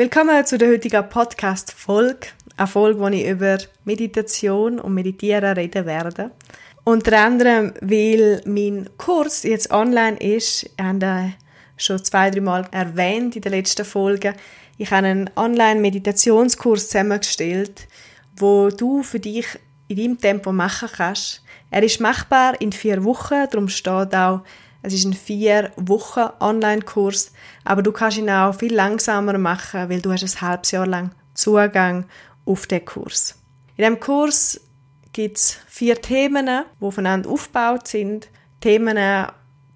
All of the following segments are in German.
Willkommen zu der heutigen Podcast-Folge. Eine Folge, wo ich über Meditation und Meditieren reden werde. Unter anderem, weil mein Kurs jetzt online ist. Ich habe schon zwei, drei Mal erwähnt in der letzten Folge. Ich habe einen Online-Meditationskurs zusammengestellt, wo du für dich in deinem Tempo machen kannst. Er ist machbar in vier Wochen, darum steht auch es ist ein vier Wochen Online-Kurs, aber du kannst ihn auch viel langsamer machen, weil du hast ein halbes Jahr lang Zugang auf den Kurs. In dem Kurs gibt es vier Themen, die aufeinander aufgebaut sind. Themen,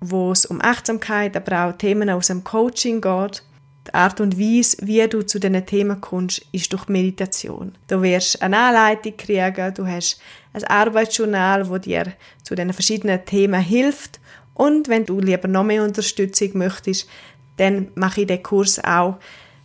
wo es um Achtsamkeit, aber auch Themen aus dem Coaching geht. Die Art und Weise, wie du zu diesen Themen kommst, ist durch Meditation. Du wirst eine Anleitung kriegen, du hast ein Arbeitsjournal, wo dir zu den verschiedenen Themen hilft und wenn du lieber noch mehr Unterstützung möchtest, dann mache ich den Kurs auch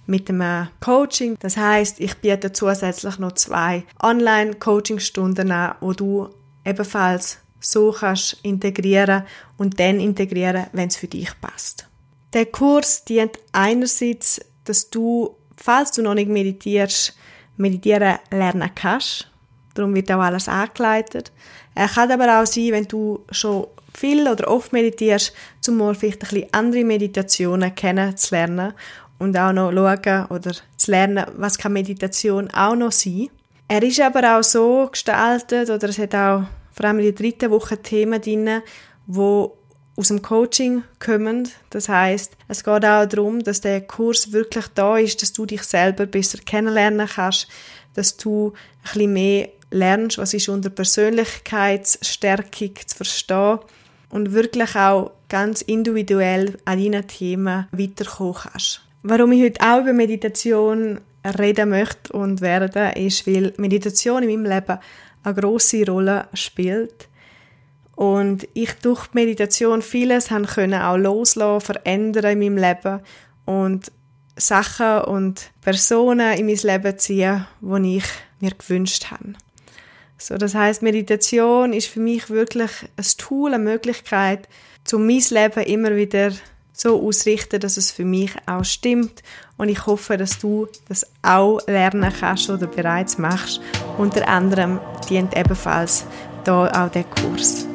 mit einem Coaching. Das heißt, ich biete zusätzlich noch zwei Online-Coaching-Stunden an, wo du ebenfalls so kannst integrieren und dann integrieren, wenn es für dich passt. Der Kurs dient einerseits, dass du, falls du noch nicht meditierst, meditieren lernen kannst. Darum wird auch alles angeleitet. Er kann aber auch sein, wenn du schon viel oder oft meditierst, um mal vielleicht ein bisschen andere Meditationen kennenzulernen und auch noch schauen oder zu lernen, was kann Meditation auch noch sein. Er ist aber auch so gestaltet, oder es hat auch vor allem in der dritten Woche Themen drin, wo aus dem Coaching kommen. Das heißt, es geht auch darum, dass der Kurs wirklich da ist, dass du dich selber besser kennenlernen kannst, dass du ein bisschen mehr lernst, was ist unter Persönlichkeitsstärkung zu verstehen und wirklich auch ganz individuell an deinen Themen weiterkommen kannst. Warum ich heute auch über Meditation reden möchte und werde, ist, weil Meditation in meinem Leben eine grosse Rolle spielt. Und ich durch Meditation vieles haben können auch loslassen, verändern in meinem Leben und Sachen und Personen in mein Leben ziehen, die ich mir gewünscht habe. So, das heißt, Meditation ist für mich wirklich ein Tool, eine Möglichkeit, um mein Leben immer wieder so auszurichten, dass es für mich auch stimmt. Und ich hoffe, dass du das auch lernen kannst oder bereits machst. Unter anderem dient ebenfalls da auch der Kurs.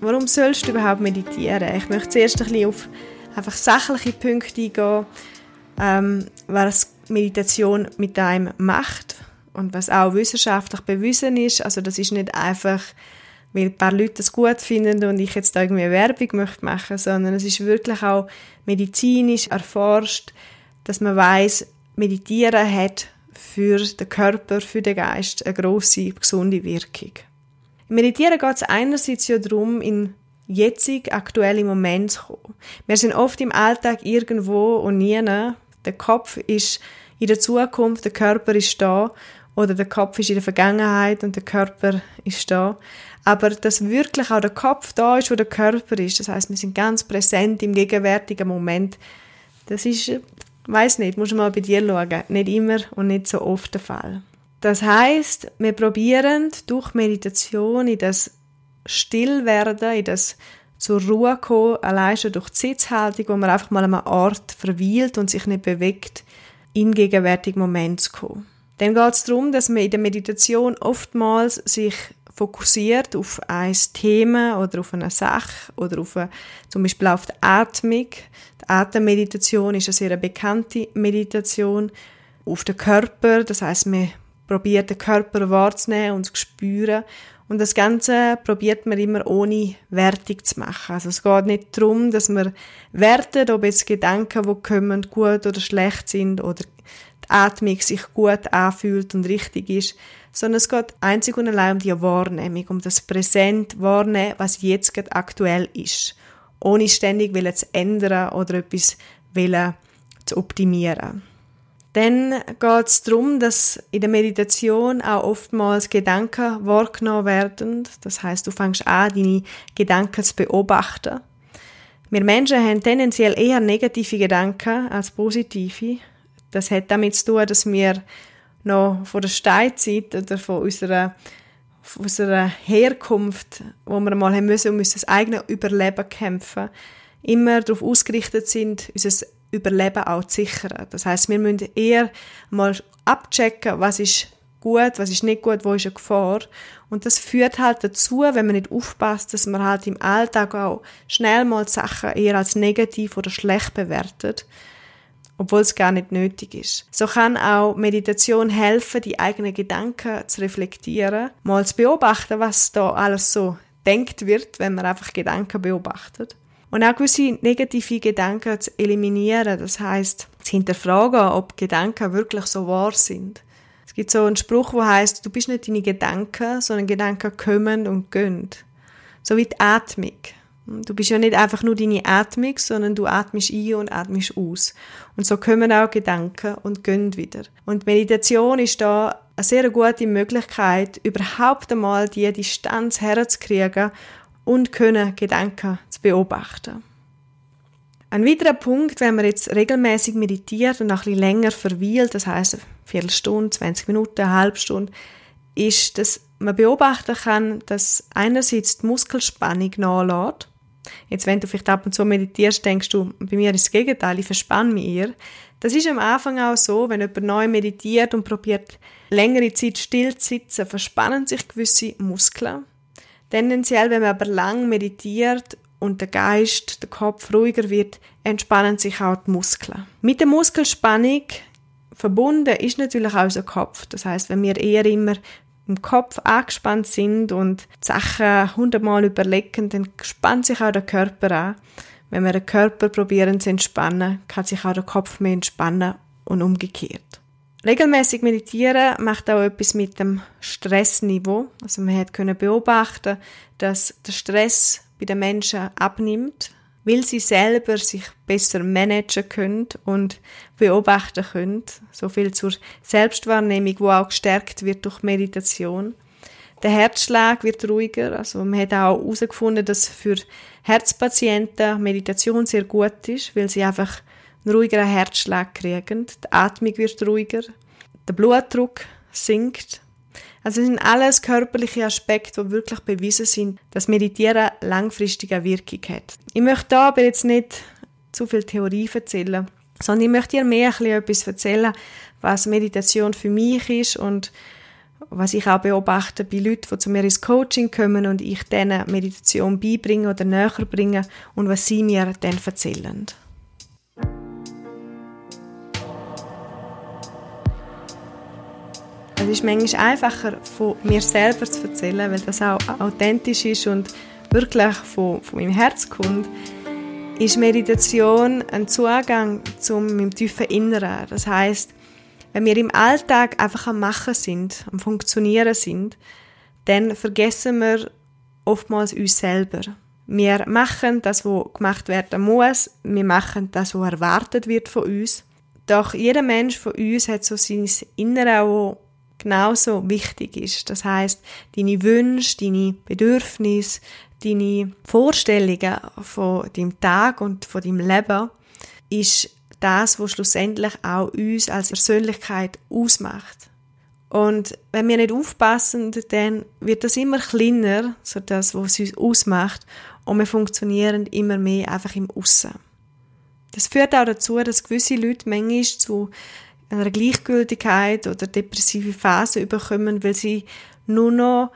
Warum sollst du überhaupt meditieren? Ich möchte zuerst ein bisschen auf einfach sachliche Punkte eingehen ähm, was Meditation mit einem macht und was auch wissenschaftlich bewiesen ist. Also das ist nicht einfach, weil ein paar Leute das gut finden und ich jetzt da irgendwie Werbung möchte machen, sondern es ist wirklich auch medizinisch erforscht, dass man weiß, Meditieren hat für den Körper, für den Geist eine große gesunde Wirkung. Im Meditieren geht es einerseits ja darum, in jetzig aktuelle Moment zu kommen. Wir sind oft im Alltag irgendwo und nie der Kopf ist in der Zukunft, der Körper ist da oder der Kopf ist in der Vergangenheit und der Körper ist da. Aber dass wirklich auch der Kopf da ist, wo der Körper ist, das heißt, wir sind ganz präsent im gegenwärtigen Moment. Das ist, weiß nicht, muss mal bei dir schauen, nicht immer und nicht so oft der Fall. Das heißt, wir probieren durch Meditation in das Stillwerden, in das zur Ruhe kommen, allein schon durch die Sitzhaltung, wo man einfach mal an einem Ort verweilt und sich nicht bewegt, in gegenwärtigen Moment zu kommen. Dann geht es darum, dass man in der Meditation oftmals sich fokussiert auf ein Thema oder auf eine Sache oder auf eine, zum Beispiel auf die Atmung. Die Atemmeditation ist eine sehr bekannte Meditation. Auf den Körper, das heißt, man probiert den Körper wahrzunehmen und zu spüren und das Ganze probiert man immer ohne Wertung zu machen. Also es geht nicht darum, dass man wertet, ob jetzt Gedanken, die kommen, gut oder schlecht sind oder die Atmung sich gut anfühlt und richtig ist, sondern es geht einzig und allein um die Wahrnehmung, um das Präsent wahrnehmen, was jetzt gerade aktuell ist, ohne ständig zu ändern oder etwas zu optimieren. Dann geht es darum, dass in der Meditation auch oftmals Gedanken wahrgenommen werden. Das heißt, du fängst an, deine Gedanken zu beobachten. Wir Menschen haben tendenziell eher negative Gedanken als positive. Das hat damit zu tun, dass wir noch von der Steinzeit oder von unserer, von unserer Herkunft, wo wir mal haben müssen, um unser eigenes Überleben kämpfen, immer darauf ausgerichtet sind, unser Überleben auch zu sichern. Das heißt, wir müssen eher mal abchecken, was ist gut, was ist nicht gut, wo ist eine Gefahr. Und das führt halt dazu, wenn man nicht aufpasst, dass man halt im Alltag auch schnell mal Sachen eher als negativ oder schlecht bewertet, obwohl es gar nicht nötig ist. So kann auch Meditation helfen, die eigenen Gedanken zu reflektieren, mal zu beobachten, was da alles so denkt wird, wenn man einfach Gedanken beobachtet. Und auch gewisse negative Gedanken zu eliminieren. Das heißt, zu hinterfragen, ob Gedanken wirklich so wahr sind. Es gibt so einen Spruch, wo heißt, du bist nicht deine Gedanken, sondern Gedanken kommen und gehen. So wie die Atmung. Du bist ja nicht einfach nur deine Atmung, sondern du atmest ein und atmest aus. Und so kommen auch Gedanken und gehen wieder. Und Meditation ist da eine sehr gute Möglichkeit, überhaupt einmal die Distanz herzukriegen und können Gedanken zu beobachten. Ein weiterer Punkt, wenn man jetzt regelmäßig meditiert und auch ein bisschen länger verweilt, das heißt eine Viertelstunde, 20 Minuten, eine halbe Stunde, ist, dass man beobachten kann, dass einerseits die Muskelspannung nachlässt. Jetzt, wenn du vielleicht ab und zu meditierst, denkst du, bei mir ist das Gegenteil, ich verspanne mich eher. Das ist am Anfang auch so, wenn jemand neu meditiert und probiert, längere Zeit still zu sitzen, verspannen sich gewisse Muskeln. Tendenziell, wenn man aber lang meditiert und der Geist, der Kopf ruhiger wird, entspannen sich auch die Muskeln. Mit der Muskelspannung verbunden ist natürlich auch unser Kopf. Das heißt, wenn wir eher immer im Kopf angespannt sind und Sachen hundertmal überlegen, dann spannt sich auch der Körper an. Wenn wir den Körper probieren zu entspannen, kann sich auch der Kopf mehr entspannen und umgekehrt. Regelmäßig meditieren macht auch etwas mit dem Stressniveau. Also man hat können beobachten, dass der Stress bei den Menschen abnimmt, weil sie selber sich besser managen können und beobachten können. So viel zur Selbstwahrnehmung, wo auch gestärkt wird durch Meditation. Der Herzschlag wird ruhiger. Also man hat auch herausgefunden, dass für Herzpatienten Meditation sehr gut ist, weil sie einfach einen ruhigeren Herzschlag kriegen, die Atmung wird ruhiger, der Blutdruck sinkt. Also sind alles körperliche Aspekte, die wirklich bewiesen sind, dass Meditieren langfristig eine Wirkung hat. Ich möchte da aber jetzt nicht zu viel Theorie erzählen, sondern ich möchte dir mehr etwas erzählen, was Meditation für mich ist und was ich auch beobachte bei Leuten, die zu mir ins Coaching kommen und ich denen Meditation beibringe oder näher bringe und was sie mir dann erzählen. Ist manchmal einfacher, von mir selber zu erzählen, weil das auch authentisch ist und wirklich von, von meinem Herz kommt. Ist Meditation ein Zugang zu meinem tiefen Inneren. Das heißt, wenn wir im Alltag einfach am Machen sind, am Funktionieren sind, dann vergessen wir oftmals uns selber. Wir machen das, was gemacht werden muss. Wir machen das, was erwartet wird von uns. Doch jeder Mensch von uns hat so sein Innere, genauso wichtig ist. Das heißt, deine Wünsche, deine Bedürfnisse, deine Vorstellungen von deinem Tag und von deinem Leben ist das, was schlussendlich auch uns als Persönlichkeit ausmacht. Und wenn wir nicht aufpassen, dann wird das immer kleiner, so das, was uns ausmacht, und wir funktionieren immer mehr einfach im Aussen. Das führt auch dazu, dass gewisse Leute manchmal zu einer Gleichgültigkeit oder depressive Phase überkommen, weil sie nur noch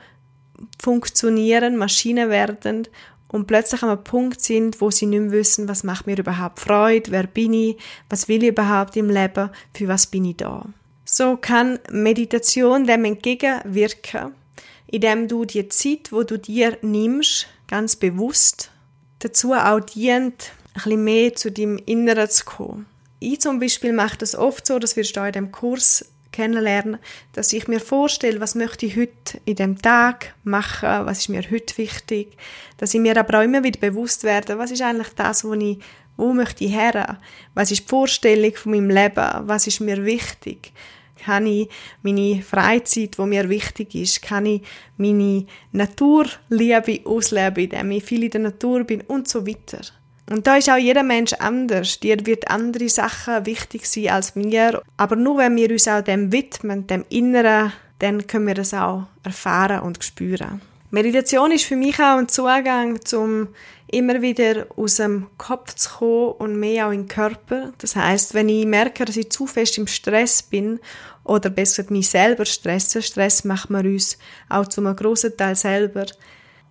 funktionieren, Maschinen werden und plötzlich an einem Punkt sind, wo sie nicht mehr wissen, was macht mir überhaupt Freude, wer bin ich, was will ich überhaupt im Leben, für was bin ich da. So kann Meditation dem entgegenwirken, indem du die Zeit, wo du dir nimmst, ganz bewusst dazu auch dient, ein bisschen mehr zu deinem Inneren zu kommen. Ich zum Beispiel mache das oft so, das wirst du auch in dem Kurs kennenlernen, dass ich mir vorstelle, was möchte ich heute in dem Tag machen, was ist mir heute wichtig, dass ich mir aber auch immer wieder bewusst werde, was ist eigentlich das, wo ich wo möchte ich her? Was ist die Vorstellung von meinem Leben? Was ist mir wichtig? Kann ich meine Freizeit, wo mir wichtig ist, kann ich meine Naturliebe ausleben, indem ich viel in der Natur bin und so weiter. Und da ist auch jeder Mensch anders. Dir wird andere Sachen wichtig sein als mir. Aber nur wenn wir uns auch dem widmen, dem Inneren, dann können wir das auch erfahren und spüren. Meditation ist für mich auch ein Zugang zum immer wieder aus dem Kopf zu kommen und mehr auch in den Körper. Das heißt, wenn ich merke, dass ich zu fest im Stress bin oder besser mich selber stressen, Stress macht man uns auch zu einem grossen Teil selber.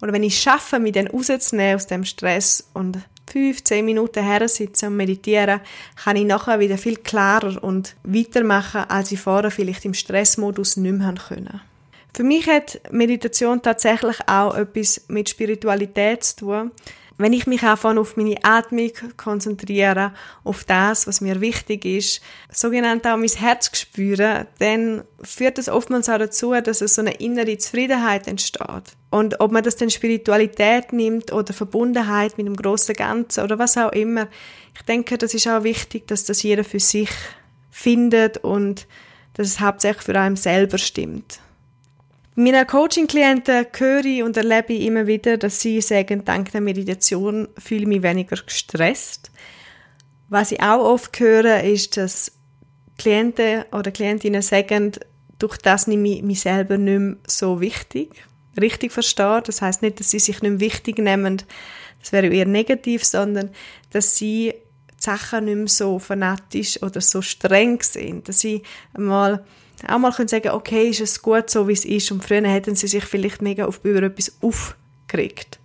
Oder wenn ich schaffe, mich dann rauszunehmen aus dem Stress und fünf, zehn Minuten her sitzen und meditieren, kann ich nachher wieder viel klarer und weitermachen, als ich vorher vielleicht im Stressmodus nicht mehr können. Für mich hat Meditation tatsächlich auch etwas mit Spiritualität zu tun wenn ich mich einfach auf meine Atmung konzentriere, auf das, was mir wichtig ist, sogenannt auch mein Herz spüre, dann führt das oftmals auch dazu, dass es so eine innere Zufriedenheit entsteht. Und ob man das dann Spiritualität nimmt oder Verbundenheit mit dem großen Ganzen oder was auch immer, ich denke, das ist auch wichtig, dass das jeder für sich findet und dass es hauptsächlich für einen selber stimmt. Meiner Coaching-Klienten höre ich und erlebe ich immer wieder, dass sie sagen, dank der Meditation fühle ich mich weniger gestresst. Was ich auch oft höre, ist, dass Klienten oder Klientinnen sagen, durch das nehme ich mich selber nicht mehr so wichtig. Richtig verstehen. Das heißt nicht, dass sie sich nicht mehr wichtig nehmen. Das wäre eher negativ, sondern dass sie die Sachen nicht mehr so fanatisch oder so streng sind. Dass sie einmal auch mal können sagen, okay, ist es gut so, wie es ist. Und früher hätten sie sich vielleicht mega auf, über etwas aufgeregt.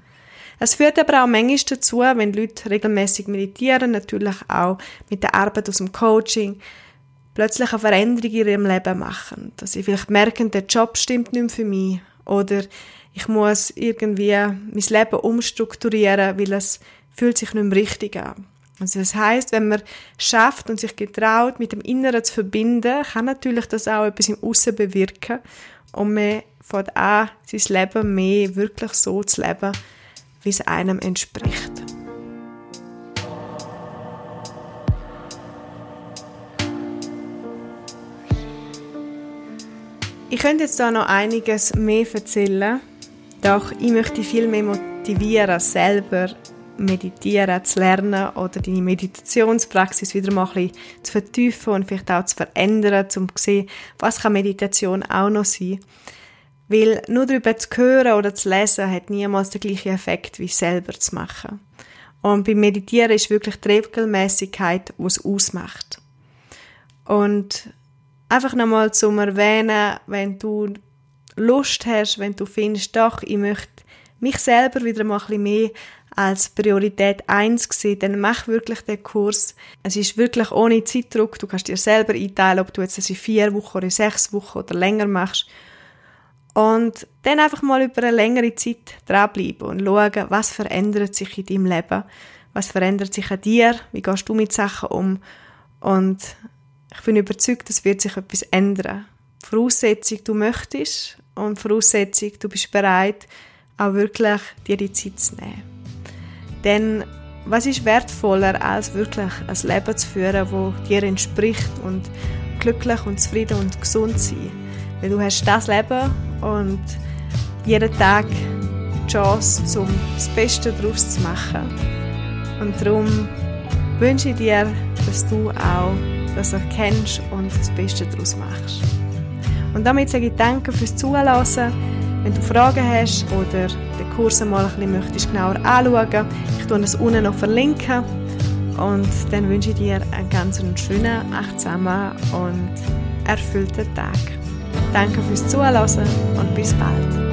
Es führt aber auch manchmal dazu, wenn Leute regelmäßig meditieren, natürlich auch mit der Arbeit aus dem Coaching, plötzlich eine Veränderung in ihrem Leben machen. Dass sie vielleicht merken, der Job stimmt nicht mehr für mich. Oder ich muss irgendwie mein Leben umstrukturieren, weil es fühlt sich nicht mehr richtig an. Also das heißt, wenn man schafft und sich getraut, mit dem Inneren zu verbinden, kann natürlich das auch etwas im Aussen bewirken und man fängt an, sein Leben mehr wirklich so zu leben, wie es einem entspricht. Ich könnte jetzt da noch einiges mehr erzählen, doch ich möchte viel mehr motivieren, selber Meditieren zu lernen oder deine Meditationspraxis wieder mal ein bisschen zu vertiefen und vielleicht auch zu verändern, um zu sehen, was kann Meditation auch noch sein. Weil nur darüber zu hören oder zu lesen hat niemals den gleichen Effekt wie selber zu machen. Und beim Meditieren ist wirklich die Regelmäßigkeit, was ausmacht. Und einfach nochmal zum Erwähnen, wenn du Lust hast, wenn du findest, doch, ich möchte mich selber wieder mal ein bisschen mehr als Priorität 1 gesehen, dann mach wirklich den Kurs. Es ist wirklich ohne Zeitdruck. Du kannst dir selber einteilen, ob du jetzt das in vier Wochen oder in sechs Wochen oder länger machst. Und dann einfach mal über eine längere Zeit dranbleiben und schauen, was verändert sich in deinem Leben. Was verändert sich an dir? Wie gehst du mit Sachen um? Und ich bin überzeugt, es wird sich etwas ändern. Voraussetzung, du möchtest und Voraussetzung, du bist bereit, auch wirklich dir die Zeit zu nehmen. Denn was ist wertvoller, als wirklich ein Leben zu führen, das dir entspricht und glücklich und zufrieden und gesund sein? Weil du hast das Leben und jeden Tag die Chance, um das Beste daraus zu machen. Und darum wünsche ich dir, dass du auch das erkennst und das Beste daraus machst. Und damit sage ich Danke fürs Zuhören. Wenn du Fragen hast oder den Kurs mal ein bisschen möchtest genauer anschauen, ich tue es unten noch verlinken. Und dann wünsche ich dir einen ganz schönen, achtsamen und erfüllten Tag. Danke fürs Zuhören und bis bald.